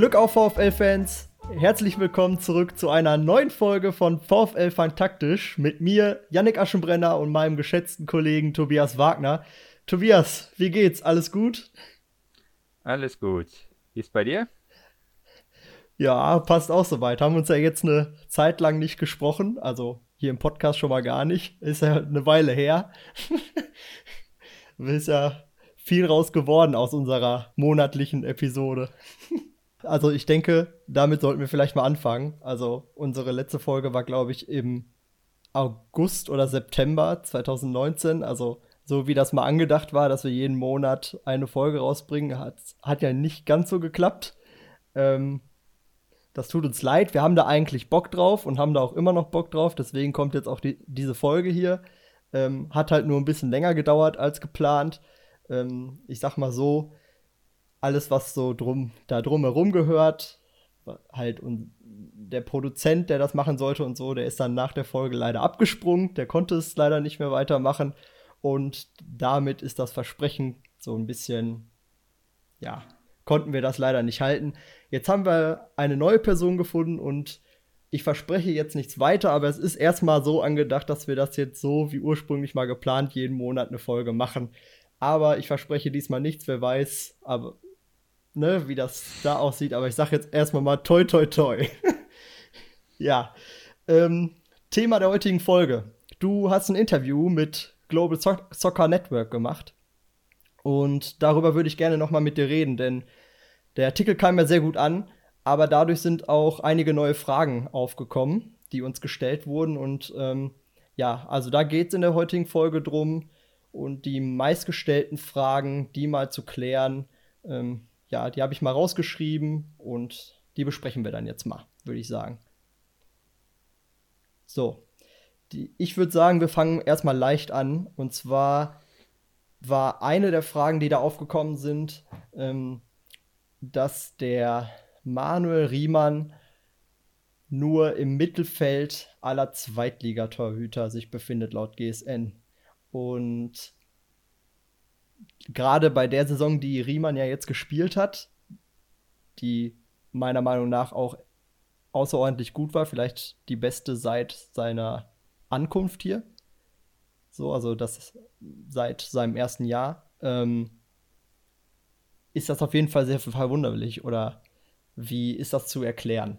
Glück auf VfL-Fans! Herzlich willkommen zurück zu einer neuen Folge von VfL Fantaktisch mit mir, Yannick Aschenbrenner und meinem geschätzten Kollegen Tobias Wagner. Tobias, wie geht's? Alles gut? Alles gut. Wie ist bei dir? Ja, passt auch soweit. Haben uns ja jetzt eine Zeit lang nicht gesprochen, also hier im Podcast schon mal gar nicht. Ist ja eine Weile her. ist ja viel raus geworden aus unserer monatlichen Episode. Also ich denke, damit sollten wir vielleicht mal anfangen. Also unsere letzte Folge war, glaube ich, im August oder September 2019. Also so wie das mal angedacht war, dass wir jeden Monat eine Folge rausbringen, hat, hat ja nicht ganz so geklappt. Ähm, das tut uns leid. Wir haben da eigentlich Bock drauf und haben da auch immer noch Bock drauf. Deswegen kommt jetzt auch die, diese Folge hier. Ähm, hat halt nur ein bisschen länger gedauert als geplant. Ähm, ich sag mal so, alles, was so drum, da drumherum gehört, halt und der Produzent, der das machen sollte und so, der ist dann nach der Folge leider abgesprungen, der konnte es leider nicht mehr weitermachen und damit ist das Versprechen so ein bisschen, ja, konnten wir das leider nicht halten. Jetzt haben wir eine neue Person gefunden und ich verspreche jetzt nichts weiter, aber es ist erstmal so angedacht, dass wir das jetzt so wie ursprünglich mal geplant jeden Monat eine Folge machen. Aber ich verspreche diesmal nichts, wer weiß, aber ne, wie das da aussieht. Aber ich sage jetzt erstmal mal toi toi toi. ja. Ähm, Thema der heutigen Folge. Du hast ein Interview mit Global Soccer Network gemacht. Und darüber würde ich gerne nochmal mit dir reden, denn der Artikel kam ja sehr gut an, aber dadurch sind auch einige neue Fragen aufgekommen, die uns gestellt wurden. Und ähm, ja, also da geht es in der heutigen Folge drum und die meistgestellten Fragen, die mal zu klären. Ähm, ja, die habe ich mal rausgeschrieben und die besprechen wir dann jetzt mal, würde ich sagen. So, die, ich würde sagen, wir fangen erstmal leicht an. Und zwar war eine der Fragen, die da aufgekommen sind, ähm, dass der Manuel Riemann nur im Mittelfeld aller Zweitligatorhüter sich befindet, laut GSN. Und gerade bei der Saison, die Riemann ja jetzt gespielt hat, die meiner Meinung nach auch außerordentlich gut war, vielleicht die beste seit seiner Ankunft hier. So, also das seit seinem ersten Jahr. Ähm, ist das auf jeden Fall sehr verwunderlich oder wie ist das zu erklären?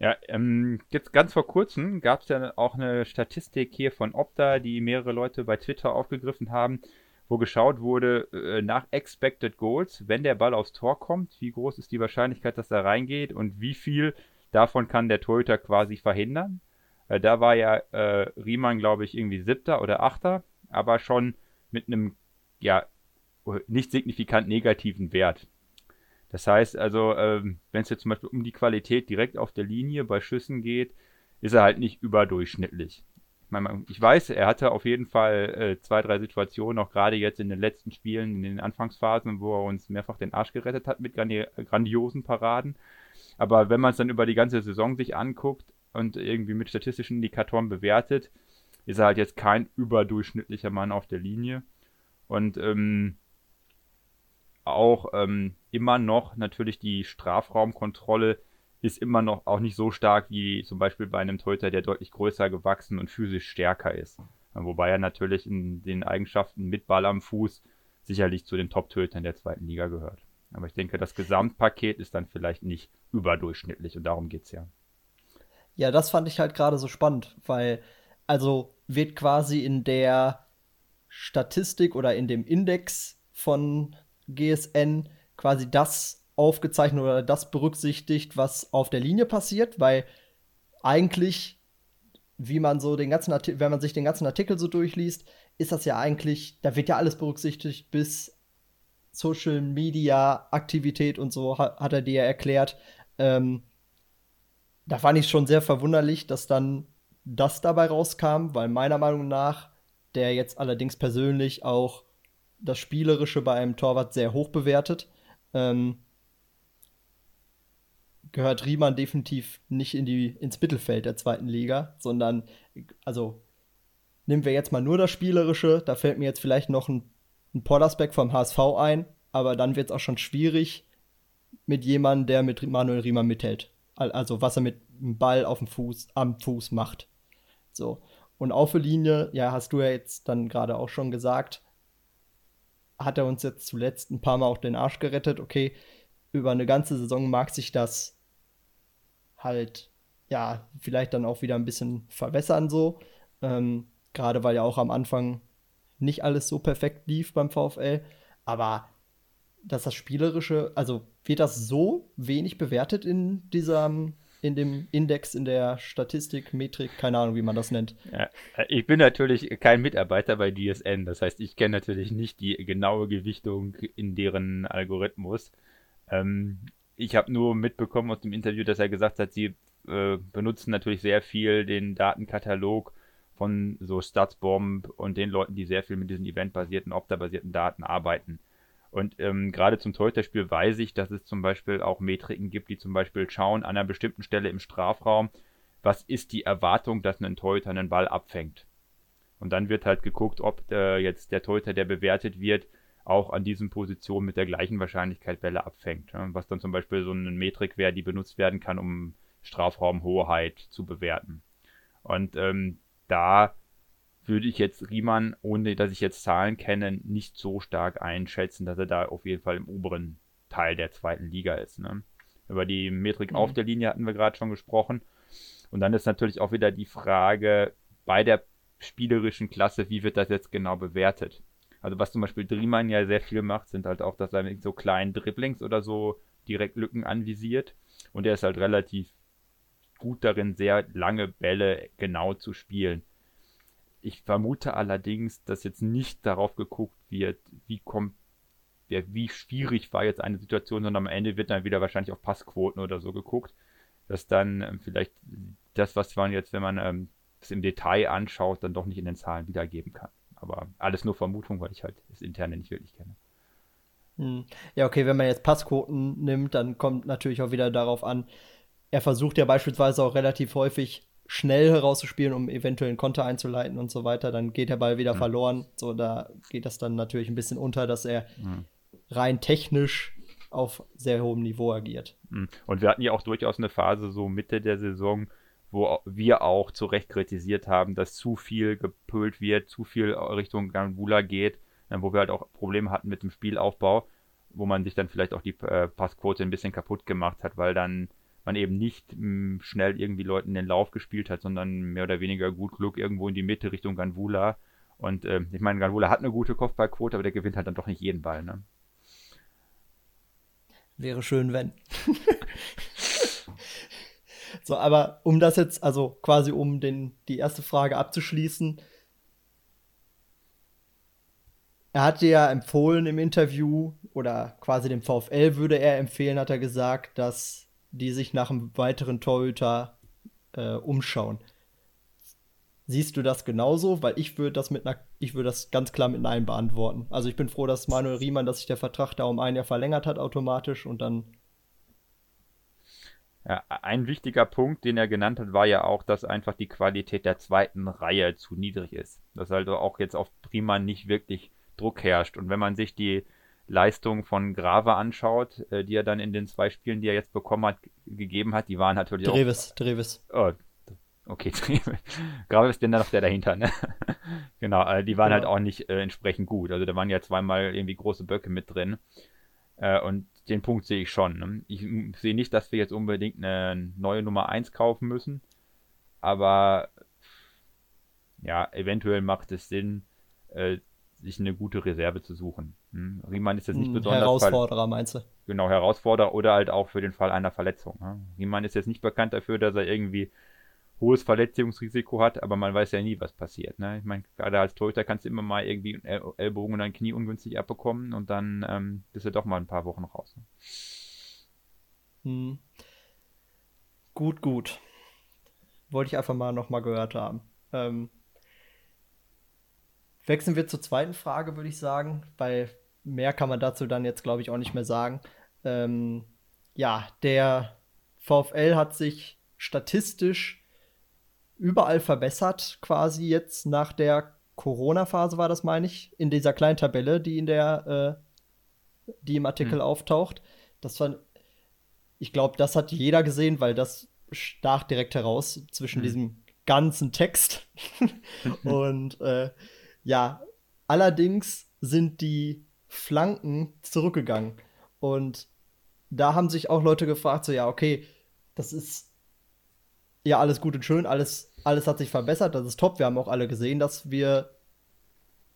Ja, ähm, jetzt ganz vor kurzem gab es ja auch eine Statistik hier von Opta, die mehrere Leute bei Twitter aufgegriffen haben, wo geschaut wurde äh, nach Expected Goals, wenn der Ball aufs Tor kommt, wie groß ist die Wahrscheinlichkeit, dass er reingeht und wie viel davon kann der Torhüter quasi verhindern. Äh, da war ja äh, Riemann, glaube ich, irgendwie siebter oder achter, aber schon mit einem ja nicht signifikant negativen Wert. Das heißt also, ähm, wenn es jetzt zum Beispiel um die Qualität direkt auf der Linie bei Schüssen geht, ist er halt nicht überdurchschnittlich. Ich, meine, ich weiß, er hatte auf jeden Fall äh, zwei, drei Situationen, auch gerade jetzt in den letzten Spielen, in den Anfangsphasen, wo er uns mehrfach den Arsch gerettet hat mit grandiosen Paraden. Aber wenn man es dann über die ganze Saison sich anguckt und irgendwie mit statistischen Indikatoren bewertet, ist er halt jetzt kein überdurchschnittlicher Mann auf der Linie. Und ähm, auch ähm, immer noch natürlich die Strafraumkontrolle ist immer noch auch nicht so stark wie zum Beispiel bei einem Torhüter, der deutlich größer gewachsen und physisch stärker ist. Wobei er natürlich in den Eigenschaften mit Ball am Fuß sicherlich zu den Top-Torhütern der zweiten Liga gehört. Aber ich denke, das Gesamtpaket ist dann vielleicht nicht überdurchschnittlich und darum geht es ja. Ja, das fand ich halt gerade so spannend, weil also wird quasi in der Statistik oder in dem Index von GSN quasi das aufgezeichnet oder das berücksichtigt, was auf der Linie passiert, weil eigentlich, wie man so den ganzen Artikel, wenn man sich den ganzen Artikel so durchliest, ist das ja eigentlich, da wird ja alles berücksichtigt bis Social Media Aktivität und so, hat, er dir ja erklärt. Ähm, da fand ich schon sehr verwunderlich, dass dann das dabei rauskam, weil meiner Meinung nach, der jetzt allerdings persönlich auch das Spielerische bei einem Torwart sehr hoch bewertet. Ähm, gehört Riemann definitiv nicht in die, ins Mittelfeld der zweiten Liga, sondern, also, nehmen wir jetzt mal nur das Spielerische, da fällt mir jetzt vielleicht noch ein, ein Pollersbeck vom HSV ein, aber dann wird es auch schon schwierig, mit jemandem, der mit Manuel Riemann mithält. Also was er mit dem Ball auf dem Fuß, am Fuß macht. So. Und auf der Linie, ja, hast du ja jetzt dann gerade auch schon gesagt, hat er uns jetzt zuletzt ein paar Mal auch den Arsch gerettet. Okay, über eine ganze Saison mag sich das halt, ja, vielleicht dann auch wieder ein bisschen verwässern so. Ähm, gerade weil ja auch am Anfang nicht alles so perfekt lief beim VfL. Aber dass das Spielerische, also wird das so wenig bewertet in diesem, in dem Index, in der Statistik, Metrik, keine Ahnung, wie man das nennt. Ja, ich bin natürlich kein Mitarbeiter bei DSN, das heißt, ich kenne natürlich nicht die genaue Gewichtung in deren Algorithmus. Ähm, ich habe nur mitbekommen aus dem Interview, dass er gesagt hat, sie äh, benutzen natürlich sehr viel den Datenkatalog von so Statsbomb und den Leuten, die sehr viel mit diesen eventbasierten, Opta-basierten Daten arbeiten. Und ähm, gerade zum Torhüterspiel weiß ich, dass es zum Beispiel auch Metriken gibt, die zum Beispiel schauen an einer bestimmten Stelle im Strafraum, was ist die Erwartung, dass ein Torhüter einen Ball abfängt. Und dann wird halt geguckt, ob äh, jetzt der Torhüter, der bewertet wird, auch an diesen Positionen mit der gleichen Wahrscheinlichkeit Bälle abfängt. Ja? Was dann zum Beispiel so eine Metrik wäre, die benutzt werden kann, um Strafraumhoheit zu bewerten. Und ähm, da würde ich jetzt Riemann, ohne dass ich jetzt Zahlen kenne, nicht so stark einschätzen, dass er da auf jeden Fall im oberen Teil der zweiten Liga ist. Ne? Über die Metrik mhm. auf der Linie hatten wir gerade schon gesprochen. Und dann ist natürlich auch wieder die Frage bei der spielerischen Klasse, wie wird das jetzt genau bewertet? Also was zum Beispiel Driemann ja sehr viel macht, sind halt auch, dass er mit so kleinen Dribblings oder so direkt Lücken anvisiert. Und er ist halt relativ gut darin, sehr lange Bälle genau zu spielen. Ich vermute allerdings, dass jetzt nicht darauf geguckt wird, wie kommt der, wie schwierig war jetzt eine Situation, sondern am Ende wird dann wieder wahrscheinlich auf Passquoten oder so geguckt, dass dann ähm, vielleicht das, was man jetzt, wenn man ähm, es im Detail anschaut, dann doch nicht in den Zahlen wiedergeben kann. Aber alles nur Vermutung, weil ich halt das Interne nicht wirklich kenne. Hm. Ja, okay, wenn man jetzt Passquoten nimmt, dann kommt natürlich auch wieder darauf an, er versucht ja beispielsweise auch relativ häufig schnell herauszuspielen, um eventuell einen Konter einzuleiten und so weiter. Dann geht der Ball wieder mhm. verloren. So, da geht das dann natürlich ein bisschen unter, dass er mhm. rein technisch auf sehr hohem Niveau agiert. Mhm. Und wir hatten ja auch durchaus eine Phase so Mitte der Saison, wo wir auch zu Recht kritisiert haben, dass zu viel gepölt wird, zu viel Richtung Gambula geht, äh, wo wir halt auch Probleme hatten mit dem Spielaufbau, wo man sich dann vielleicht auch die äh, Passquote ein bisschen kaputt gemacht hat, weil dann man eben nicht mh, hm, schnell irgendwie Leuten den Lauf gespielt hat, sondern mehr oder weniger gut Glück irgendwo in die Mitte Richtung Ganvula. Und äh, ich meine, Ganvula hat eine gute Kopfballquote, aber der gewinnt halt dann doch nicht jeden Ball, ne? Wäre schön, wenn. so, aber um das jetzt, also quasi um den, die erste Frage abzuschließen, er hatte ja empfohlen im Interview, oder quasi dem VfL würde er empfehlen, hat er gesagt, dass die sich nach einem weiteren Torhüter äh, umschauen. Siehst du das genauso? Weil ich würde das mit einer, ich würde das ganz klar mit Nein beantworten. Also ich bin froh, dass Manuel Riemann, dass sich der Vertrag da um ein Jahr verlängert hat automatisch und dann. Ja, ein wichtiger Punkt, den er genannt hat, war ja auch, dass einfach die Qualität der zweiten Reihe zu niedrig ist. Dass also auch jetzt auf Riemann nicht wirklich Druck herrscht. Und wenn man sich die Leistung von Grave anschaut, äh, die er dann in den zwei Spielen, die er jetzt bekommen hat, gegeben hat, die waren natürlich Dreves, auch. Dreves. Oh, okay, Dreves. Grave ist denn dann noch der dahinter, ne? genau, äh, die waren ja. halt auch nicht äh, entsprechend gut. Also da waren ja zweimal irgendwie große Böcke mit drin. Äh, und den Punkt sehe ich schon. Ne? Ich sehe nicht, dass wir jetzt unbedingt eine neue Nummer 1 kaufen müssen. Aber ja, eventuell macht es Sinn, äh, sich eine gute Reserve zu suchen. Hm? Riemann ist jetzt nicht hm, besonders. Herausforderer, meinst du? Genau, Herausforderer oder halt auch für den Fall einer Verletzung. Ne? Riemann ist jetzt nicht bekannt dafür, dass er irgendwie hohes Verletzungsrisiko hat, aber man weiß ja nie, was passiert. Ne? Ich meine, gerade als Torhüter kannst du immer mal irgendwie El Ellbogen und ein Knie ungünstig abbekommen und dann ähm, bist du doch mal ein paar Wochen raus. Ne? Hm. Gut, gut. Wollte ich einfach mal nochmal gehört haben. Ähm, Wechseln wir zur zweiten Frage, würde ich sagen, weil mehr kann man dazu dann jetzt, glaube ich, auch nicht mehr sagen. Ähm, ja, der VfL hat sich statistisch überall verbessert, quasi jetzt nach der Corona-Phase war das, meine ich, in dieser kleinen Tabelle, die in der, äh, die im Artikel hm. auftaucht. Das war, ich glaube, das hat jeder gesehen, weil das stach direkt heraus zwischen mhm. diesem ganzen Text. und äh, ja, allerdings sind die Flanken zurückgegangen. Und da haben sich auch Leute gefragt, so ja, okay, das ist ja alles gut und schön, alles, alles hat sich verbessert, das ist top. Wir haben auch alle gesehen, dass wir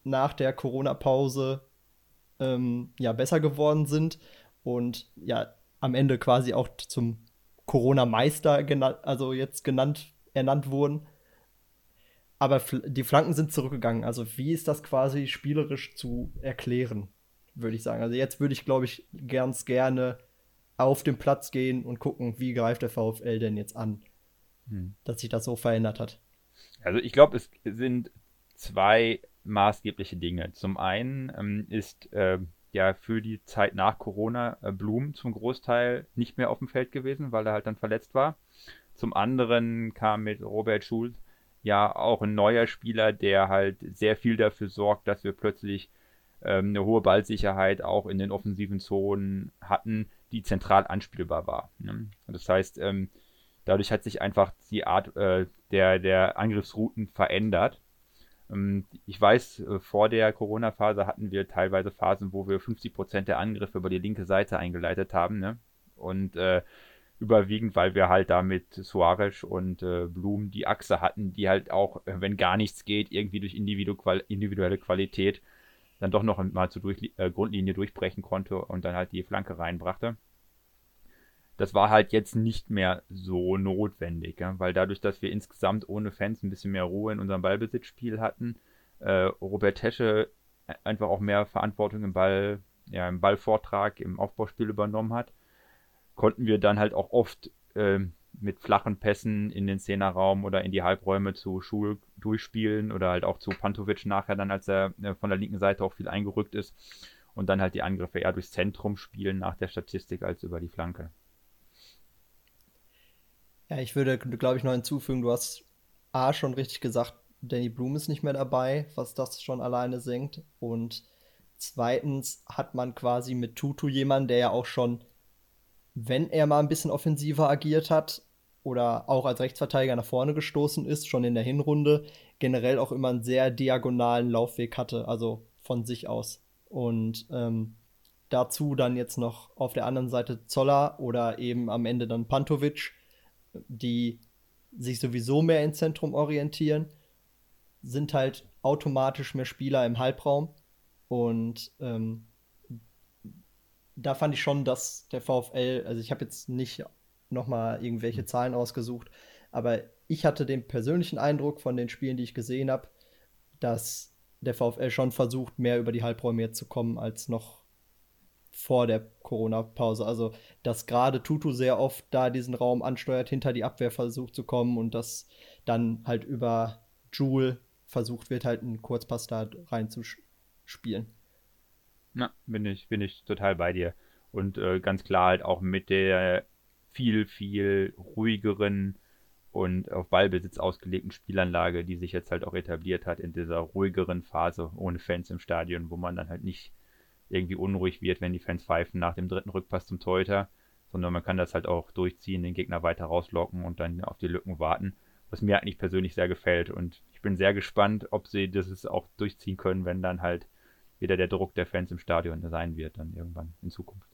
nach der Corona-Pause ähm, ja besser geworden sind und ja am Ende quasi auch zum Corona-Meister also jetzt genannt, ernannt wurden. Aber die Flanken sind zurückgegangen. Also wie ist das quasi spielerisch zu erklären, würde ich sagen. Also jetzt würde ich, glaube ich, ganz gerne auf den Platz gehen und gucken, wie greift der VfL denn jetzt an, hm. dass sich das so verändert hat. Also ich glaube, es sind zwei maßgebliche Dinge. Zum einen ähm, ist äh, ja für die Zeit nach Corona äh, Blum zum Großteil nicht mehr auf dem Feld gewesen, weil er halt dann verletzt war. Zum anderen kam mit Robert Schulz ja auch ein neuer Spieler, der halt sehr viel dafür sorgt, dass wir plötzlich ähm, eine hohe Ballsicherheit auch in den offensiven Zonen hatten, die zentral anspielbar war. Ne? Das heißt, ähm, dadurch hat sich einfach die Art äh, der, der Angriffsrouten verändert. Ähm, ich weiß, äh, vor der Corona-Phase hatten wir teilweise Phasen, wo wir 50% der Angriffe über die linke Seite eingeleitet haben. Ne? Und äh, überwiegend, weil wir halt da mit Suarez und äh, Blum die Achse hatten, die halt auch, äh, wenn gar nichts geht, irgendwie durch individuelle Qualität dann doch noch mal zur durch, äh, Grundlinie durchbrechen konnte und dann halt die Flanke reinbrachte. Das war halt jetzt nicht mehr so notwendig, ja? weil dadurch, dass wir insgesamt ohne Fans ein bisschen mehr Ruhe in unserem Ballbesitzspiel hatten, äh, Robert Tesche einfach auch mehr Verantwortung im Ball, ja, im Ballvortrag, im Aufbauspiel übernommen hat, konnten wir dann halt auch oft äh, mit flachen Pässen in den Zehnerraum oder in die Halbräume zu Schul durchspielen oder halt auch zu Pantovic nachher dann, als er äh, von der linken Seite auch viel eingerückt ist und dann halt die Angriffe eher durchs Zentrum spielen nach der Statistik als über die Flanke. Ja, ich würde, glaube ich, noch hinzufügen, du hast A schon richtig gesagt, Danny Bloom ist nicht mehr dabei, was das schon alleine senkt. Und zweitens hat man quasi mit Tutu jemanden, der ja auch schon, wenn er mal ein bisschen offensiver agiert hat oder auch als Rechtsverteidiger nach vorne gestoßen ist, schon in der Hinrunde, generell auch immer einen sehr diagonalen Laufweg hatte, also von sich aus. Und ähm, dazu dann jetzt noch auf der anderen Seite Zoller oder eben am Ende dann Pantovic die sich sowieso mehr ins Zentrum orientieren, sind halt automatisch mehr Spieler im Halbraum. Und ähm, da fand ich schon, dass der VfL, also ich habe jetzt nicht nochmal irgendwelche Zahlen ausgesucht, aber ich hatte den persönlichen Eindruck von den Spielen, die ich gesehen habe, dass der VfL schon versucht, mehr über die Halbräume jetzt zu kommen, als noch vor der Corona-Pause. Also, dass gerade Tutu sehr oft da diesen Raum ansteuert, hinter die Abwehr versucht zu kommen und dass dann halt über Jule versucht wird, halt einen Kurzpass da reinzuspielen. Na, bin ich, bin ich total bei dir. Und äh, ganz klar halt auch mit der viel, viel ruhigeren und auf Ballbesitz ausgelegten Spielanlage, die sich jetzt halt auch etabliert hat in dieser ruhigeren Phase ohne Fans im Stadion, wo man dann halt nicht irgendwie unruhig wird, wenn die Fans pfeifen nach dem dritten Rückpass zum Torhüter, sondern man kann das halt auch durchziehen, den Gegner weiter rauslocken und dann auf die Lücken warten, was mir eigentlich persönlich sehr gefällt. Und ich bin sehr gespannt, ob sie das auch durchziehen können, wenn dann halt wieder der Druck der Fans im Stadion sein wird, dann irgendwann in Zukunft.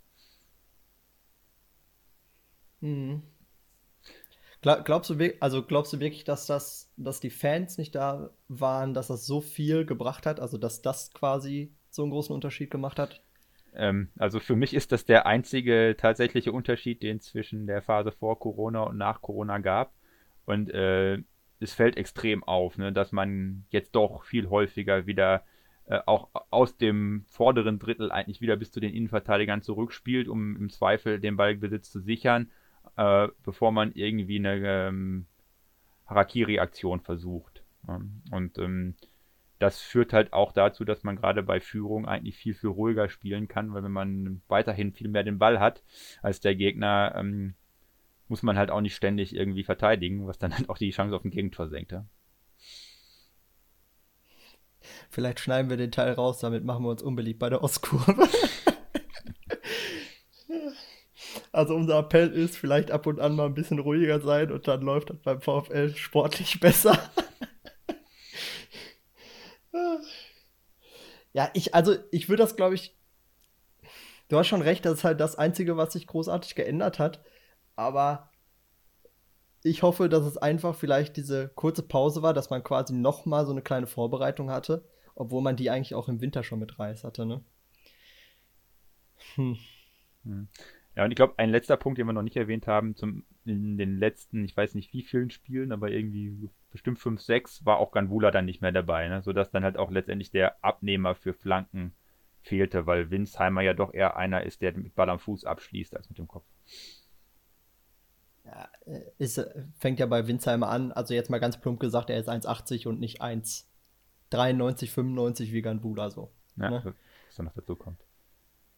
Hm. Glaubst du, also glaubst du wirklich, dass das, dass die Fans nicht da waren, dass das so viel gebracht hat? Also dass das quasi so einen großen Unterschied gemacht hat? Ähm, also für mich ist das der einzige tatsächliche Unterschied, den es zwischen der Phase vor Corona und nach Corona gab. Und äh, es fällt extrem auf, ne, dass man jetzt doch viel häufiger wieder äh, auch aus dem vorderen Drittel eigentlich wieder bis zu den Innenverteidigern zurückspielt, um im Zweifel den Ballbesitz zu sichern, äh, bevor man irgendwie eine ähm, Harakiri-Aktion versucht. Und ähm, das führt halt auch dazu, dass man gerade bei Führung eigentlich viel, viel ruhiger spielen kann, weil wenn man weiterhin viel mehr den Ball hat als der Gegner, ähm, muss man halt auch nicht ständig irgendwie verteidigen, was dann halt auch die Chance auf ein Gegentor senkt. Ja? Vielleicht schneiden wir den Teil raus, damit machen wir uns unbeliebt bei der Ostkurve. Also unser Appell ist, vielleicht ab und an mal ein bisschen ruhiger sein und dann läuft das beim VfL sportlich besser. ja, ich, also ich würde das, glaube ich, du hast schon recht, das ist halt das Einzige, was sich großartig geändert hat. Aber ich hoffe, dass es einfach vielleicht diese kurze Pause war, dass man quasi noch mal so eine kleine Vorbereitung hatte, obwohl man die eigentlich auch im Winter schon mit Reis hatte, ne? Hm. hm. Ja, und ich glaube, ein letzter Punkt, den wir noch nicht erwähnt haben, zum, in den letzten, ich weiß nicht wie vielen Spielen, aber irgendwie bestimmt 5, 6, war auch Ganvula dann nicht mehr dabei, ne? sodass dann halt auch letztendlich der Abnehmer für Flanken fehlte, weil Winsheimer ja doch eher einer ist, der mit Ball am Fuß abschließt, als mit dem Kopf. Ja, es äh, fängt ja bei Winsheimer an, also jetzt mal ganz plump gesagt, er ist 1,80 und nicht 1,93, 95 wie Ganvula so. Ja, ne? was dann noch dazu kommt.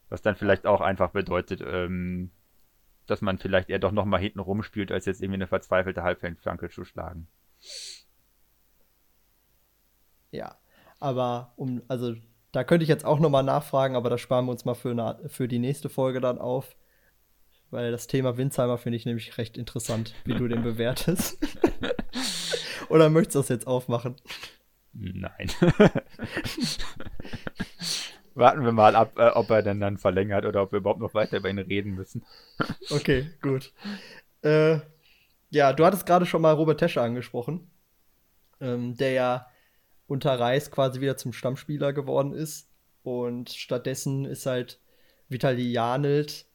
Was dann vielleicht auch einfach bedeutet, ähm, dass man vielleicht eher doch nochmal hinten rumspielt, als jetzt irgendwie eine verzweifelte Halbfeldflanke zu schlagen. Ja, aber um, also da könnte ich jetzt auch nochmal nachfragen, aber das sparen wir uns mal für, eine, für die nächste Folge dann auf. Weil das Thema Winsheimer finde ich nämlich recht interessant, wie du den bewertest. Oder möchtest du das jetzt aufmachen? Nein. Warten wir mal ab, äh, ob er denn dann verlängert oder ob wir überhaupt noch weiter über ihn reden müssen. okay, gut. Äh, ja, du hattest gerade schon mal Robert Tesche angesprochen, ähm, der ja unter Reis quasi wieder zum Stammspieler geworden ist. Und stattdessen ist halt Vitali Janelt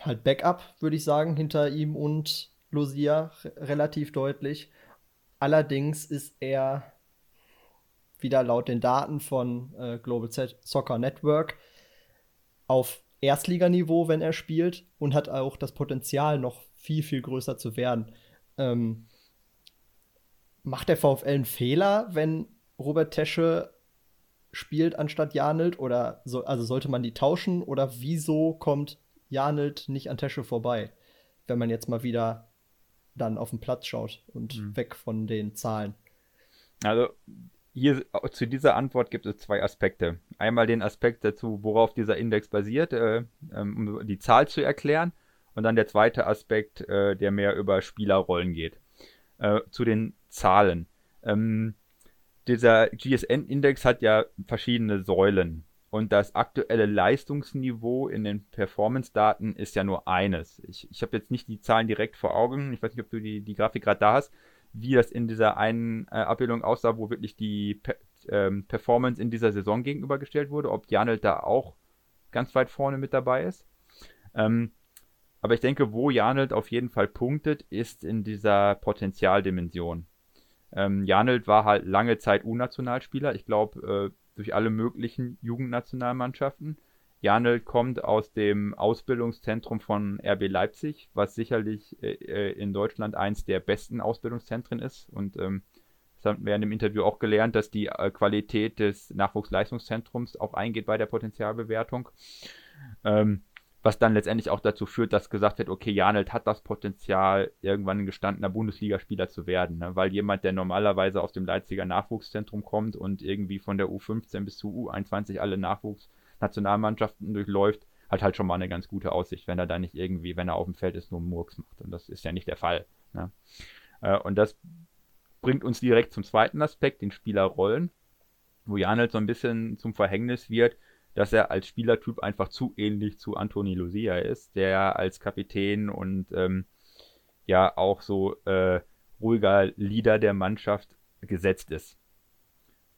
halt Backup, würde ich sagen, hinter ihm und Lucia relativ deutlich. Allerdings ist er wieder laut den Daten von äh, Global Soccer Network auf Erstliganiveau, wenn er spielt, und hat auch das Potenzial, noch viel, viel größer zu werden. Ähm, macht der VfL einen Fehler, wenn Robert Tesche spielt anstatt Janelt? Oder so, also sollte man die tauschen? Oder wieso kommt Janelt nicht an Tesche vorbei, wenn man jetzt mal wieder dann auf den Platz schaut und mhm. weg von den Zahlen? Also hier zu dieser Antwort gibt es zwei Aspekte. Einmal den Aspekt dazu, worauf dieser Index basiert, äh, ähm, um die Zahl zu erklären. Und dann der zweite Aspekt, äh, der mehr über Spielerrollen geht. Äh, zu den Zahlen. Ähm, dieser GSN-Index hat ja verschiedene Säulen. Und das aktuelle Leistungsniveau in den Performance-Daten ist ja nur eines. Ich, ich habe jetzt nicht die Zahlen direkt vor Augen. Ich weiß nicht, ob du die, die Grafik gerade da hast wie das in dieser einen äh, Abbildung aussah, wo wirklich die Pe ähm, Performance in dieser Saison gegenübergestellt wurde, ob Janelt da auch ganz weit vorne mit dabei ist. Ähm, aber ich denke, wo Janelt auf jeden Fall punktet, ist in dieser Potenzialdimension. Ähm, Janelt war halt lange Zeit Unnationalspieler, ich glaube, äh, durch alle möglichen Jugendnationalmannschaften. Janel kommt aus dem Ausbildungszentrum von RB Leipzig, was sicherlich äh, äh, in Deutschland eins der besten Ausbildungszentren ist. Und ähm, das haben wir in dem Interview auch gelernt, dass die äh, Qualität des Nachwuchsleistungszentrums auch eingeht bei der Potenzialbewertung. Ähm, was dann letztendlich auch dazu führt, dass gesagt wird, okay, Janelt hat das Potenzial, irgendwann ein gestandener Bundesligaspieler zu werden. Ne? Weil jemand, der normalerweise aus dem Leipziger Nachwuchszentrum kommt und irgendwie von der U15 bis zu U21 alle Nachwuchs Nationalmannschaften durchläuft, hat halt schon mal eine ganz gute Aussicht, wenn er da nicht irgendwie, wenn er auf dem Feld ist, nur Murks macht. Und das ist ja nicht der Fall. Ne? Äh, und das bringt uns direkt zum zweiten Aspekt, den Spielerrollen, wo Jan halt so ein bisschen zum Verhängnis wird, dass er als Spielertyp einfach zu ähnlich zu Antoni Lucia ist, der als Kapitän und ähm, ja auch so äh, ruhiger Leader der Mannschaft gesetzt ist.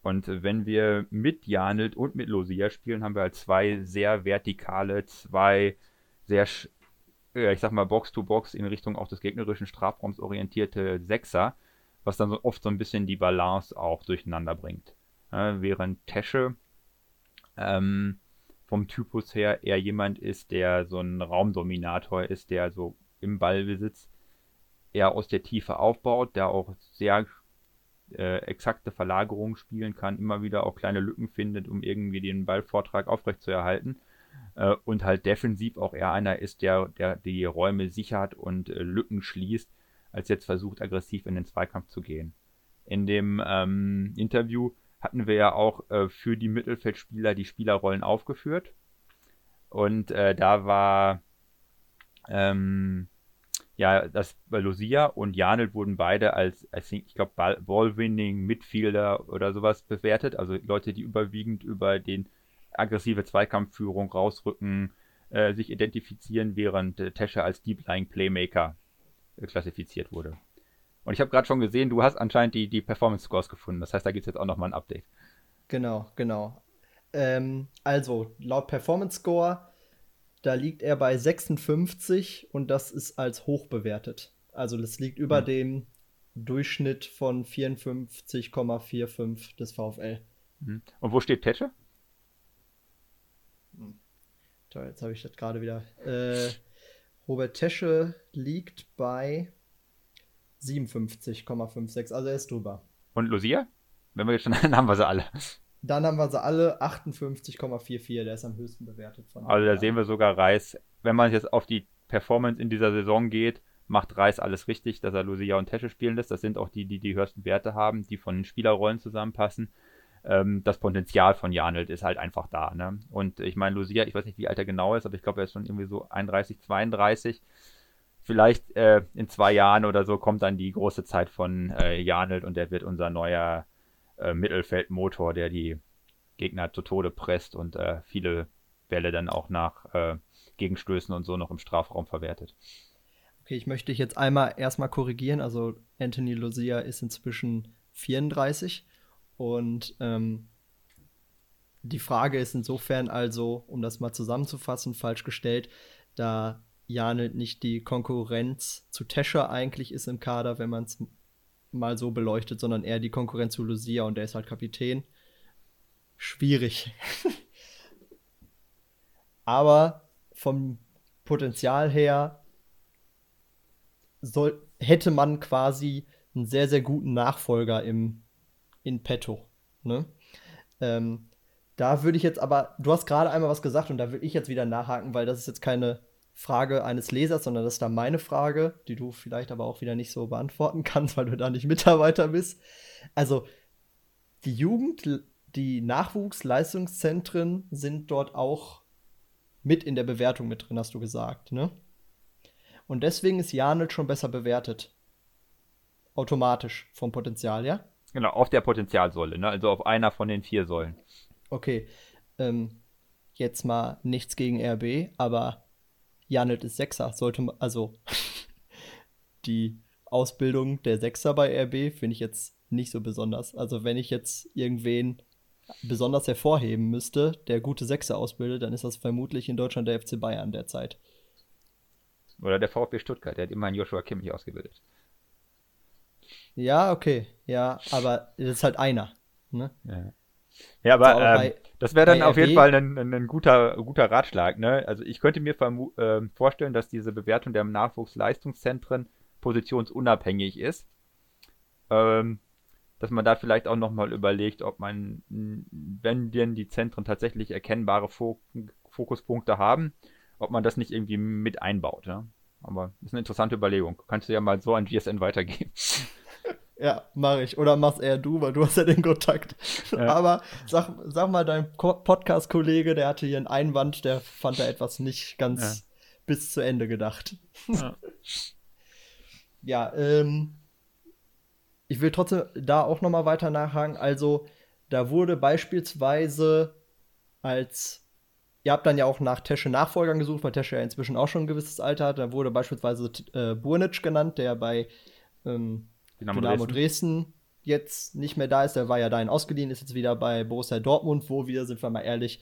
Und wenn wir mit Janelt und mit Losia spielen, haben wir halt zwei sehr vertikale, zwei sehr, ich sag mal, Box-to-Box -Box in Richtung auch des gegnerischen Strafraums orientierte Sechser, was dann so oft so ein bisschen die Balance auch durcheinander bringt. Ja, während Tesche ähm, vom Typus her eher jemand ist, der so ein Raumdominator ist, der so im Ballbesitz eher aus der Tiefe aufbaut, der auch sehr äh, exakte Verlagerung spielen kann, immer wieder auch kleine Lücken findet, um irgendwie den Ballvortrag aufrechtzuerhalten. Äh, und halt defensiv auch eher einer ist, der, der die Räume sichert und äh, Lücken schließt, als jetzt versucht, aggressiv in den Zweikampf zu gehen. In dem ähm, Interview hatten wir ja auch äh, für die Mittelfeldspieler die Spielerrollen aufgeführt. Und äh, da war ähm, ja, das bei Lucia und Janel wurden beide als, als ich glaube, Ball-Winning Midfielder oder sowas bewertet. Also Leute, die überwiegend über den aggressive Zweikampfführung rausrücken, äh, sich identifizieren, während äh, Tesche als Deep Lying Playmaker äh, klassifiziert wurde. Und ich habe gerade schon gesehen, du hast anscheinend die, die Performance Scores gefunden. Das heißt, da gibt es jetzt auch nochmal ein Update. Genau, genau. Ähm, also, laut Performance Score, da liegt er bei 56 und das ist als hoch bewertet. Also, das liegt über mhm. dem Durchschnitt von 54,45 des VfL. Mhm. Und wo steht Tetsche? Hm. Toll, jetzt habe ich das gerade wieder. Äh, Robert Tesche liegt bei 57,56, also er ist drüber. Und Lucia? Wenn wir jetzt schon, dann haben wir sie alle. Dann haben wir sie alle 58,44, der ist am höchsten bewertet von. Also da sehen wir sogar Reis. Wenn man jetzt auf die Performance in dieser Saison geht, macht Reis alles richtig, dass er Lucia und Tesche spielen lässt. Das sind auch die, die die höchsten Werte haben, die von den Spielerrollen zusammenpassen. Ähm, das Potenzial von Janelt ist halt einfach da. Ne? Und ich meine, Lucia, ich weiß nicht, wie alt er genau ist, aber ich glaube, er ist schon irgendwie so 31, 32 vielleicht äh, in zwei Jahren oder so kommt dann die große Zeit von äh, Janelt und der wird unser neuer äh, Mittelfeldmotor, der die Gegner zu Tode presst und äh, viele Bälle dann auch nach äh, Gegenstößen und so noch im Strafraum verwertet. Okay, ich möchte dich jetzt einmal erstmal korrigieren. Also Anthony Lucia ist inzwischen 34 und ähm, die Frage ist insofern also, um das mal zusammenzufassen, falsch gestellt, da Janelt nicht die Konkurrenz zu Tescher eigentlich ist im Kader, wenn man es mal so beleuchtet, sondern eher die Konkurrenz zu Lucia und der ist halt Kapitän. Schwierig. Aber vom Potenzial her soll, hätte man quasi einen sehr, sehr guten Nachfolger im, in petto. Ne? Ähm, da würde ich jetzt aber, du hast gerade einmal was gesagt und da würde ich jetzt wieder nachhaken, weil das ist jetzt keine Frage eines Lesers, sondern das ist dann meine Frage, die du vielleicht aber auch wieder nicht so beantworten kannst, weil du da nicht Mitarbeiter bist. Also, die Jugend, die Nachwuchsleistungszentren sind dort auch mit in der Bewertung mit drin, hast du gesagt, ne? Und deswegen ist Janel schon besser bewertet. Automatisch vom Potenzial, ja? Genau, auf der Potenzialsäule, ne? Also auf einer von den vier Säulen. Okay. Ähm, jetzt mal nichts gegen RB, aber Janet ist Sechser. Sollte man, also die Ausbildung der Sechser bei RB finde ich jetzt nicht so besonders. Also wenn ich jetzt irgendwen besonders hervorheben müsste, der gute Sechser ausbildet, dann ist das vermutlich in Deutschland der FC Bayern derzeit. Oder der VfB Stuttgart, der hat immer einen Joshua Kimmich ausgebildet. Ja, okay, ja, aber das ist halt einer. Ne? Ja. Ja, aber ähm, das wäre dann auf jeden Fall ein, ein, ein, guter, guter Ratschlag. Ne? Also ich könnte mir äh, vorstellen, dass diese Bewertung der Nachwuchsleistungszentren positionsunabhängig ist. Ähm, dass man da vielleicht auch nochmal überlegt, ob man, wenn denn die Zentren tatsächlich erkennbare Fok Fokuspunkte haben, ob man das nicht irgendwie mit einbaut. Ja? Aber das ist eine interessante Überlegung. Kannst du ja mal so an GSN weitergeben. Ja, mache ich. Oder mach's eher du, weil du hast ja den Kontakt. Ja. Aber sag, sag mal, dein Podcast-Kollege, der hatte hier einen Einwand, der fand da etwas nicht ganz ja. bis zu Ende gedacht. Ja, ja ähm, ich will trotzdem da auch noch mal weiter nachhaken. Also, da wurde beispielsweise als Ihr habt dann ja auch nach Tesche Nachfolgern gesucht, weil Tesche ja inzwischen auch schon ein gewisses Alter hat. Da wurde beispielsweise äh, Burnic genannt, der bei ähm, Dynamo, Dynamo Dresden. Dresden. jetzt nicht mehr da ist. Der war ja dahin ausgeliehen, ist jetzt wieder bei Borussia Dortmund, wo wir, sind wir mal ehrlich,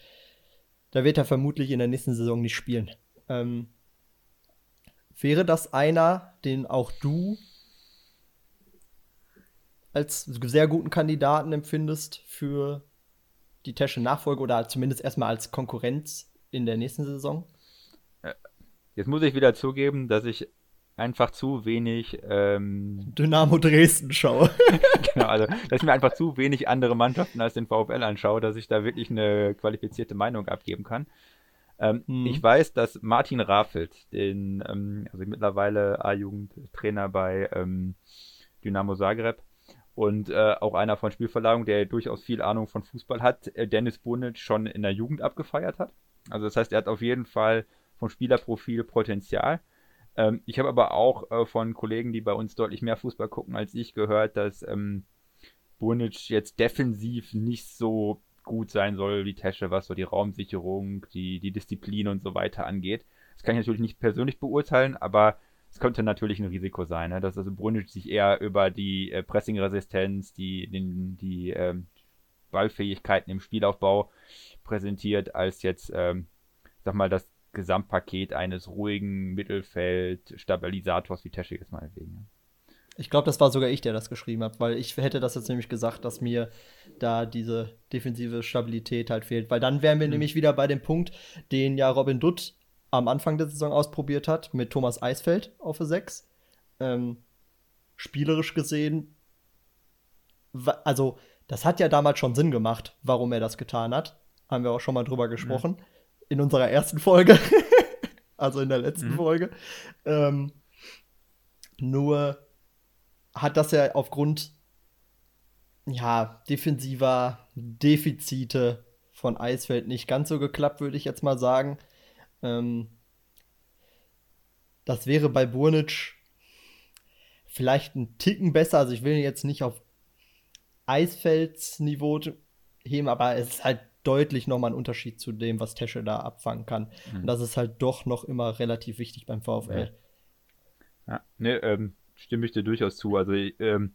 da wird er vermutlich in der nächsten Saison nicht spielen. Ähm, wäre das einer, den auch du als sehr guten Kandidaten empfindest für die Tesche Nachfolge oder zumindest erstmal als Konkurrenz in der nächsten Saison? Jetzt muss ich wieder zugeben, dass ich einfach zu wenig ähm, Dynamo Dresden schaue. genau, also dass ich mir einfach zu wenig andere Mannschaften als den VfL anschaue, dass ich da wirklich eine qualifizierte Meinung abgeben kann. Ähm, hm. Ich weiß, dass Martin Rafelt, den ähm, also mittlerweile A-Jugendtrainer bei ähm, Dynamo Zagreb und äh, auch einer von Spielverlagerung, der durchaus viel Ahnung von Fußball hat, äh, Dennis Bunic schon in der Jugend abgefeiert hat. Also das heißt, er hat auf jeden Fall vom Spielerprofil Potenzial. Ähm, ich habe aber auch äh, von Kollegen, die bei uns deutlich mehr Fußball gucken als ich, gehört, dass ähm, Burnic jetzt defensiv nicht so gut sein soll wie Tesche, was so die Raumsicherung, die, die Disziplin und so weiter angeht. Das kann ich natürlich nicht persönlich beurteilen, aber es könnte natürlich ein Risiko sein, ne? dass also Brunic sich eher über die äh, Pressing-Resistenz, die, den, die ähm, Ballfähigkeiten im Spielaufbau präsentiert, als jetzt, ähm, sag mal, das Gesamtpaket eines ruhigen Mittelfeld-Stabilisators wie Tesche jetzt meinetwegen. Ne? Ich glaube, das war sogar ich, der das geschrieben hat, weil ich hätte das jetzt nämlich gesagt, dass mir da diese defensive Stabilität halt fehlt. Weil dann wären wir mhm. nämlich wieder bei dem Punkt, den ja Robin Dutt am Anfang der Saison ausprobiert hat, mit Thomas Eisfeld auf der 6. Ähm, spielerisch gesehen, also das hat ja damals schon Sinn gemacht, warum er das getan hat. Haben wir auch schon mal drüber gesprochen. Mhm. In unserer ersten Folge. also in der letzten mhm. Folge. Ähm, nur hat das ja aufgrund ja, defensiver Defizite von Eisfeld nicht ganz so geklappt, würde ich jetzt mal sagen. Ähm, das wäre bei Burnic vielleicht ein Ticken besser. Also ich will jetzt nicht auf Eisfelds Niveau heben, aber es ist halt deutlich nochmal ein Unterschied zu dem, was Tesche da abfangen kann. Mhm. Und das ist halt doch noch immer relativ wichtig beim VfL. Ja, ja ne, ähm, stimme ich dir durchaus zu. Also ähm,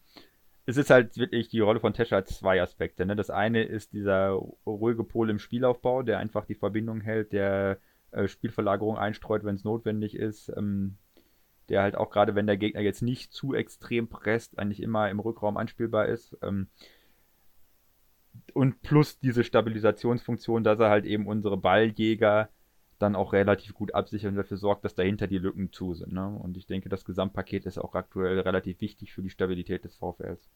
es ist halt wirklich die Rolle von Tesche hat zwei Aspekte. Ne? Das eine ist dieser ruhige Pol im Spielaufbau, der einfach die Verbindung hält, der äh, Spielverlagerung einstreut, wenn es notwendig ist. Ähm, der halt auch gerade, wenn der Gegner jetzt nicht zu extrem presst, eigentlich immer im Rückraum anspielbar ist. Ähm, und plus diese Stabilisationsfunktion, dass er halt eben unsere Balljäger dann auch relativ gut absichern und dafür sorgt, dass dahinter die Lücken zu sind. Ne? Und ich denke, das Gesamtpaket ist auch aktuell relativ wichtig für die Stabilität des VfLs.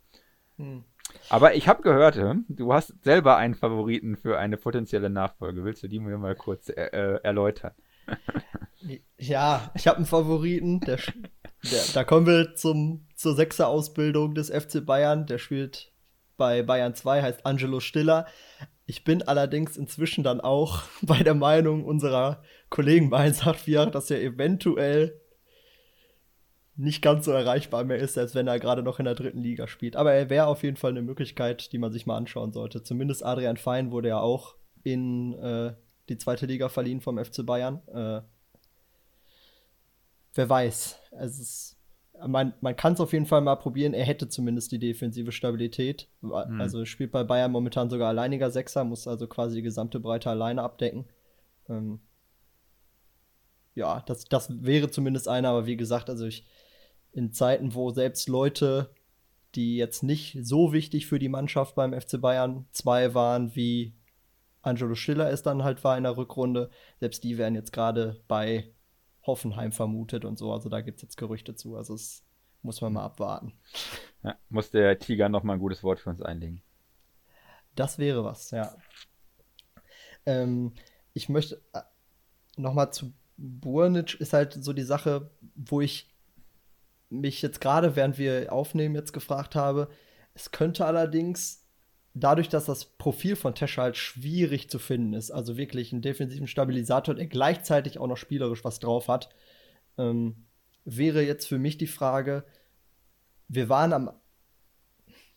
Hm. Aber ich habe gehört, hm, du hast selber einen Favoriten für eine potenzielle Nachfolge. Willst du die mir mal kurz äh, äh erläutern? ja, ich habe einen Favoriten. Der, der, da kommen wir zum, zur Sechser-Ausbildung des FC Bayern. Der spielt bei Bayern 2, heißt Angelo Stiller. Ich bin allerdings inzwischen dann auch bei der Meinung unserer Kollegen bei 184, dass er eventuell nicht ganz so erreichbar mehr ist, als wenn er gerade noch in der dritten Liga spielt. Aber er wäre auf jeden Fall eine Möglichkeit, die man sich mal anschauen sollte. Zumindest Adrian Fein wurde ja auch in äh, die zweite Liga verliehen vom FC Bayern. Äh, wer weiß. Es ist man, man kann es auf jeden Fall mal probieren. Er hätte zumindest die defensive Stabilität. Mhm. Also spielt bei Bayern momentan sogar alleiniger Sechser, muss also quasi die gesamte Breite alleine abdecken. Ähm, ja, das, das wäre zumindest einer, aber wie gesagt, also ich in Zeiten, wo selbst Leute, die jetzt nicht so wichtig für die Mannschaft beim FC Bayern 2 waren, wie Angelo Schiller es dann halt war in der Rückrunde, selbst die werden jetzt gerade bei Hoffenheim vermutet und so. Also da gibt es jetzt Gerüchte zu. Also es muss man mal abwarten. Ja, muss der Tiger noch mal ein gutes Wort für uns einlegen. Das wäre was, ja. Ähm, ich möchte äh, noch mal zu Burnic ist halt so die Sache, wo ich mich jetzt gerade, während wir aufnehmen, jetzt gefragt habe. Es könnte allerdings dadurch, dass das Profil von Tesch halt schwierig zu finden ist, also wirklich einen defensiven Stabilisator, der gleichzeitig auch noch spielerisch was drauf hat, ähm, wäre jetzt für mich die Frage, wir waren am,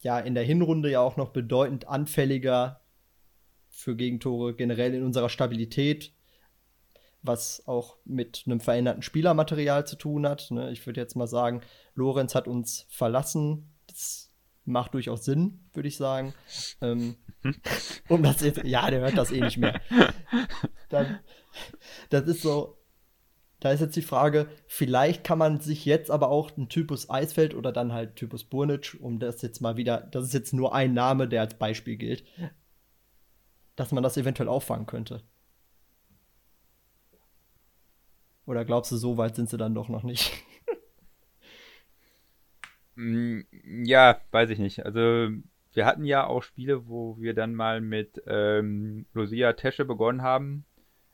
ja, in der Hinrunde ja auch noch bedeutend anfälliger für Gegentore generell in unserer Stabilität, was auch mit einem veränderten Spielermaterial zu tun hat. Ne? Ich würde jetzt mal sagen, Lorenz hat uns verlassen. Das macht durchaus Sinn, würde ich sagen. Ähm, um das jetzt, ja, der hört das eh nicht mehr. Dann, das ist so, da ist jetzt die Frage, vielleicht kann man sich jetzt aber auch einen Typus Eisfeld oder dann halt Typus Burnic, um das jetzt mal wieder, das ist jetzt nur ein Name, der als Beispiel gilt, dass man das eventuell auffangen könnte. Oder glaubst du, so weit sind sie dann doch noch nicht? Mm, ja, weiß ich nicht. Also wir hatten ja auch Spiele, wo wir dann mal mit ähm, Lucia Tesche begonnen haben.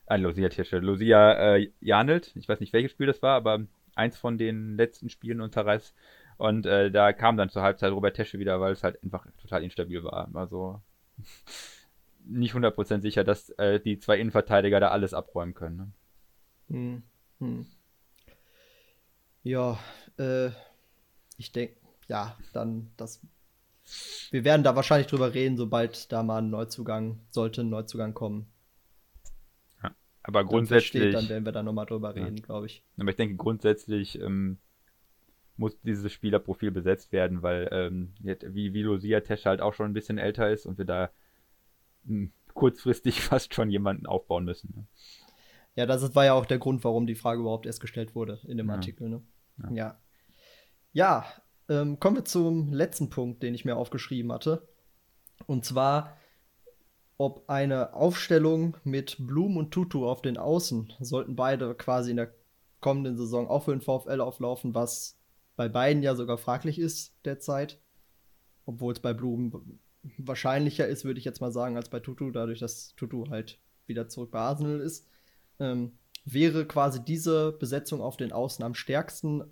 Äh, Lucia Tesche, Lucia äh, Janelt. Ich weiß nicht, welches Spiel das war, aber eins von den letzten Spielen unter Reis. Und äh, da kam dann zur Halbzeit Robert Tesche wieder, weil es halt einfach total instabil war. Also nicht 100% sicher, dass äh, die zwei Innenverteidiger da alles abräumen können. Ne? Hm. Hm. Ja, äh, ich denke, ja, dann das. Wir werden da wahrscheinlich drüber reden, sobald da mal ein Neuzugang, sollte ein Neuzugang kommen. Ja, aber grundsätzlich. Dann, dann werden wir da nochmal drüber reden, ja. glaube ich. Aber ich denke, grundsätzlich ähm, muss dieses Spielerprofil besetzt werden, weil ähm, wie, wie Lucia Tesch halt auch schon ein bisschen älter ist und wir da mh, hm, kurzfristig fast schon jemanden aufbauen müssen. Ne? Ja, das war ja auch der Grund, warum die Frage überhaupt erst gestellt wurde in dem ja. Artikel. Ne? Ja. Ja, ja ähm, kommen wir zum letzten Punkt, den ich mir aufgeschrieben hatte. Und zwar, ob eine Aufstellung mit Blum und Tutu auf den Außen, sollten beide quasi in der kommenden Saison auch für den VfL auflaufen, was bei beiden ja sogar fraglich ist derzeit. Obwohl es bei Blum wahrscheinlicher ist, würde ich jetzt mal sagen, als bei Tutu, dadurch, dass Tutu halt wieder zurück bei Arsenal ist ähm, wäre quasi diese Besetzung auf den Außen am stärksten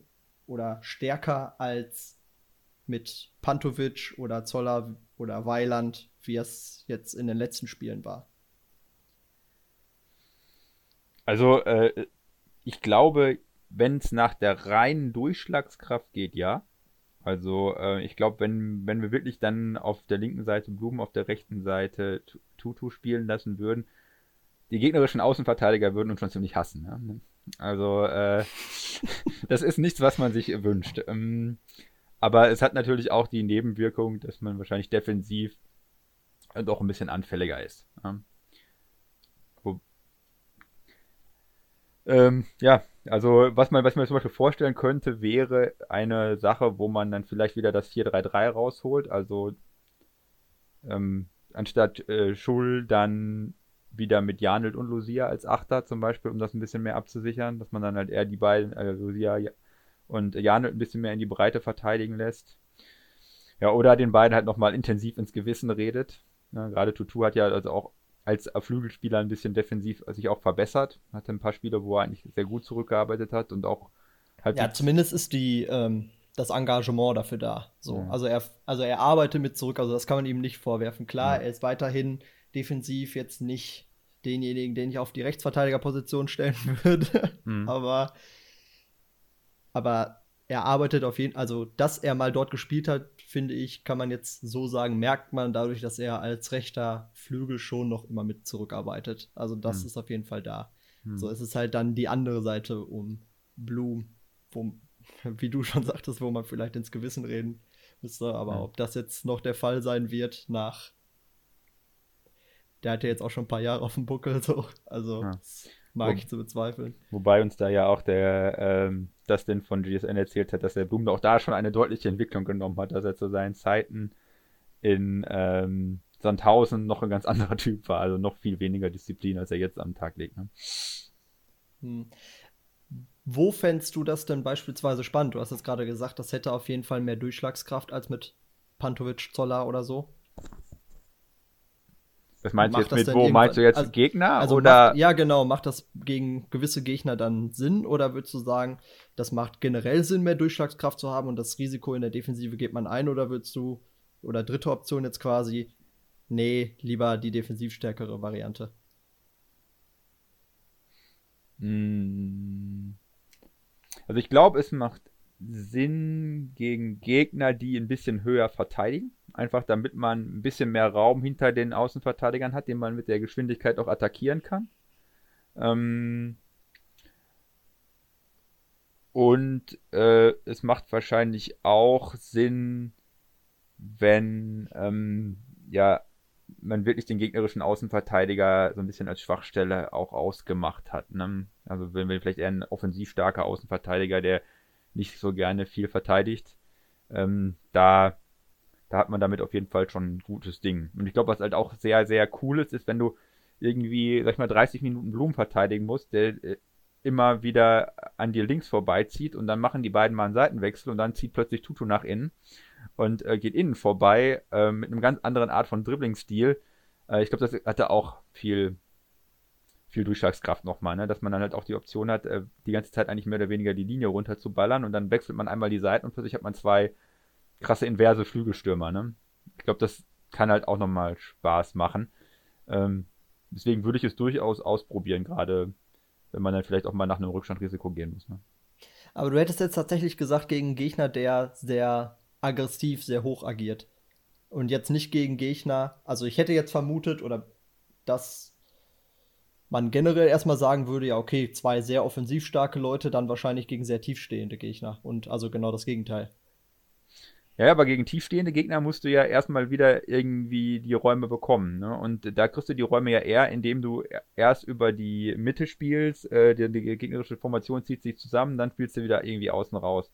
oder stärker als mit Pantovic oder Zoller oder Weiland, wie es jetzt in den letzten Spielen war. Also, äh, ich glaube, wenn es nach der reinen Durchschlagskraft geht, ja. Also, äh, ich glaube, wenn, wenn wir wirklich dann auf der linken Seite Blumen, auf der rechten Seite Tutu spielen lassen würden, die gegnerischen Außenverteidiger würden uns schon ziemlich hassen. Ne? Also, äh, das ist nichts, was man sich wünscht. Ähm, aber es hat natürlich auch die Nebenwirkung, dass man wahrscheinlich defensiv doch ein bisschen anfälliger ist. Ja, ähm, ja also was man, was man zum Beispiel vorstellen könnte, wäre eine Sache, wo man dann vielleicht wieder das 4-3-3 rausholt. Also ähm, anstatt äh, Schul dann wieder mit Janelt und Lucia als Achter zum Beispiel, um das ein bisschen mehr abzusichern, dass man dann halt eher die beiden, äh, Lucia und Janelt ein bisschen mehr in die Breite verteidigen lässt. Ja, oder den beiden halt nochmal intensiv ins Gewissen redet. Ja, gerade Tutu hat ja also auch als Flügelspieler ein bisschen defensiv sich auch verbessert. Hatte ein paar Spiele, wo er eigentlich sehr gut zurückgearbeitet hat und auch halt. Ja, zumindest ist die, ähm, das Engagement dafür da. So. Ja. Also, er, also er arbeitet mit zurück, also das kann man ihm nicht vorwerfen. Klar, ja. er ist weiterhin defensiv jetzt nicht denjenigen, den ich auf die Rechtsverteidigerposition stellen würde. Mhm. aber, aber er arbeitet auf jeden Fall, also dass er mal dort gespielt hat, finde ich, kann man jetzt so sagen, merkt man dadurch, dass er als rechter Flügel schon noch immer mit zurückarbeitet. Also das mhm. ist auf jeden Fall da. Mhm. So es ist halt dann die andere Seite um Bloom, wo, wie du schon sagtest, wo man vielleicht ins Gewissen reden müsste. Aber mhm. ob das jetzt noch der Fall sein wird nach der hat ja jetzt auch schon ein paar Jahre auf dem Buckel, so. Also, ja. mag Wo, ich zu bezweifeln. Wobei uns da ja auch der ähm, Dustin von GSN erzählt hat, dass der Blum auch da schon eine deutliche Entwicklung genommen hat, dass er zu seinen Zeiten in ähm, Sandhausen noch ein ganz anderer Typ war, also noch viel weniger Disziplin, als er jetzt am Tag legt. Ne? Hm. Wo fändest du das denn beispielsweise spannend? Du hast jetzt gerade gesagt, das hätte auf jeden Fall mehr Durchschlagskraft als mit Pantovic, Zoller oder so. Was meinst du jetzt mit wo? Meinst du jetzt also, Gegner? Also oder? Macht, ja, genau. Macht das gegen gewisse Gegner dann Sinn? Oder würdest du sagen, das macht generell Sinn, mehr Durchschlagskraft zu haben und das Risiko in der Defensive geht man ein? Oder würdest du, oder dritte Option jetzt quasi, nee, lieber die defensiv stärkere Variante? Hm. Also ich glaube, es macht Sinn gegen Gegner, die ein bisschen höher verteidigen. Einfach damit man ein bisschen mehr Raum hinter den Außenverteidigern hat, den man mit der Geschwindigkeit auch attackieren kann. Ähm und äh, es macht wahrscheinlich auch Sinn, wenn ähm, ja, man wirklich den gegnerischen Außenverteidiger so ein bisschen als Schwachstelle auch ausgemacht hat. Ne? Also wenn wir vielleicht eher ein offensiv starker Außenverteidiger, der nicht so gerne viel verteidigt, ähm, da da hat man damit auf jeden Fall schon ein gutes Ding. Und ich glaube, was halt auch sehr, sehr cool ist, ist, wenn du irgendwie, sag ich mal, 30 Minuten Blumen verteidigen musst, der äh, immer wieder an dir links vorbeizieht und dann machen die beiden mal einen Seitenwechsel und dann zieht plötzlich Tutu nach innen und äh, geht innen vorbei äh, mit einem ganz anderen Art von Dribblingstil. Äh, ich glaube, das hatte auch viel, viel Durchschlagskraft nochmal, ne? dass man dann halt auch die Option hat, äh, die ganze Zeit eigentlich mehr oder weniger die Linie runter zu ballern und dann wechselt man einmal die Seiten und plötzlich hat man zwei krasse inverse Flügelstürmer, ne? Ich glaube, das kann halt auch nochmal Spaß machen. Ähm, deswegen würde ich es durchaus ausprobieren, gerade wenn man dann vielleicht auch mal nach einem Rückstandrisiko gehen muss. Ne? Aber du hättest jetzt tatsächlich gesagt, gegen einen Gegner, der sehr aggressiv, sehr hoch agiert. Und jetzt nicht gegen Gegner. Also ich hätte jetzt vermutet, oder dass man generell erstmal sagen würde, ja, okay, zwei sehr offensiv starke Leute, dann wahrscheinlich gegen sehr tiefstehende Gegner. Und also genau das Gegenteil. Ja, aber gegen tiefstehende Gegner musst du ja erstmal wieder irgendwie die Räume bekommen. Ne? Und da kriegst du die Räume ja eher, indem du erst über die Mitte spielst, äh, die, die, gegnerische Formation zieht sich zusammen, dann spielst du wieder irgendwie außen raus.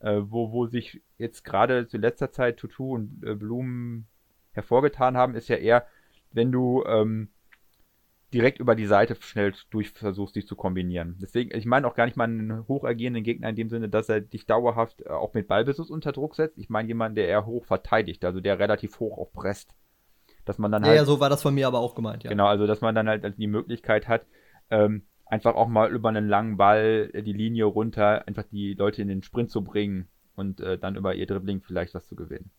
Äh, wo, wo sich jetzt gerade zu letzter Zeit Tutu und äh, Blumen hervorgetan haben, ist ja eher, wenn du ähm, direkt über die Seite schnell durch versuchst, dich zu kombinieren. Deswegen, ich meine auch gar nicht mal einen hoch agierenden Gegner in dem Sinne, dass er dich dauerhaft äh, auch mit Ballbesitz unter Druck setzt. Ich meine jemanden, der eher hoch verteidigt, also der relativ hoch auch presst. Dass man dann ja, halt. Ja, so war das von mir aber auch gemeint, ja. Genau, also dass man dann halt die Möglichkeit hat, ähm, einfach auch mal über einen langen Ball äh, die Linie runter, einfach die Leute in den Sprint zu bringen und äh, dann über ihr Dribbling vielleicht was zu gewinnen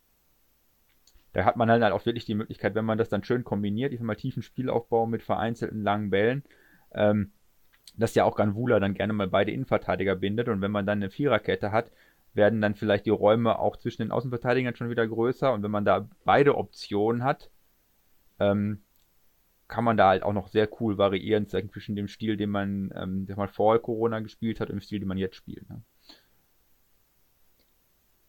da hat man halt auch wirklich die Möglichkeit, wenn man das dann schön kombiniert, ich sag mal tiefen Spielaufbau mit vereinzelten langen Bällen, ähm, dass ja auch Ganvula dann gerne mal beide Innenverteidiger bindet und wenn man dann eine Viererkette hat, werden dann vielleicht die Räume auch zwischen den Außenverteidigern schon wieder größer und wenn man da beide Optionen hat, ähm, kann man da halt auch noch sehr cool variieren zwischen dem Stil, den man, ähm, den man vor Corona gespielt hat und dem Stil, den man jetzt spielt. Ne?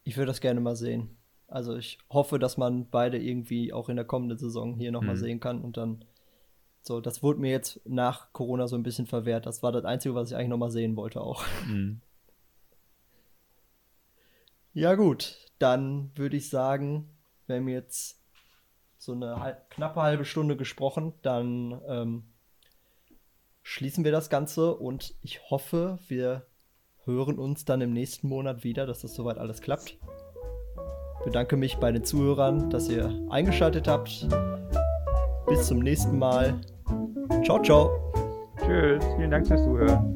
Ich würde das gerne mal sehen. Also ich hoffe, dass man beide irgendwie auch in der kommenden Saison hier nochmal mhm. sehen kann und dann so, das wurde mir jetzt nach Corona so ein bisschen verwehrt. Das war das Einzige, was ich eigentlich nochmal sehen wollte auch. Mhm. Ja gut, dann würde ich sagen, wir haben jetzt so eine halb, knappe halbe Stunde gesprochen, dann ähm, schließen wir das Ganze und ich hoffe, wir hören uns dann im nächsten Monat wieder, dass das soweit alles klappt bedanke mich bei den Zuhörern, dass ihr eingeschaltet habt. Bis zum nächsten Mal. Ciao, ciao. Tschüss, vielen Dank fürs Zuhören.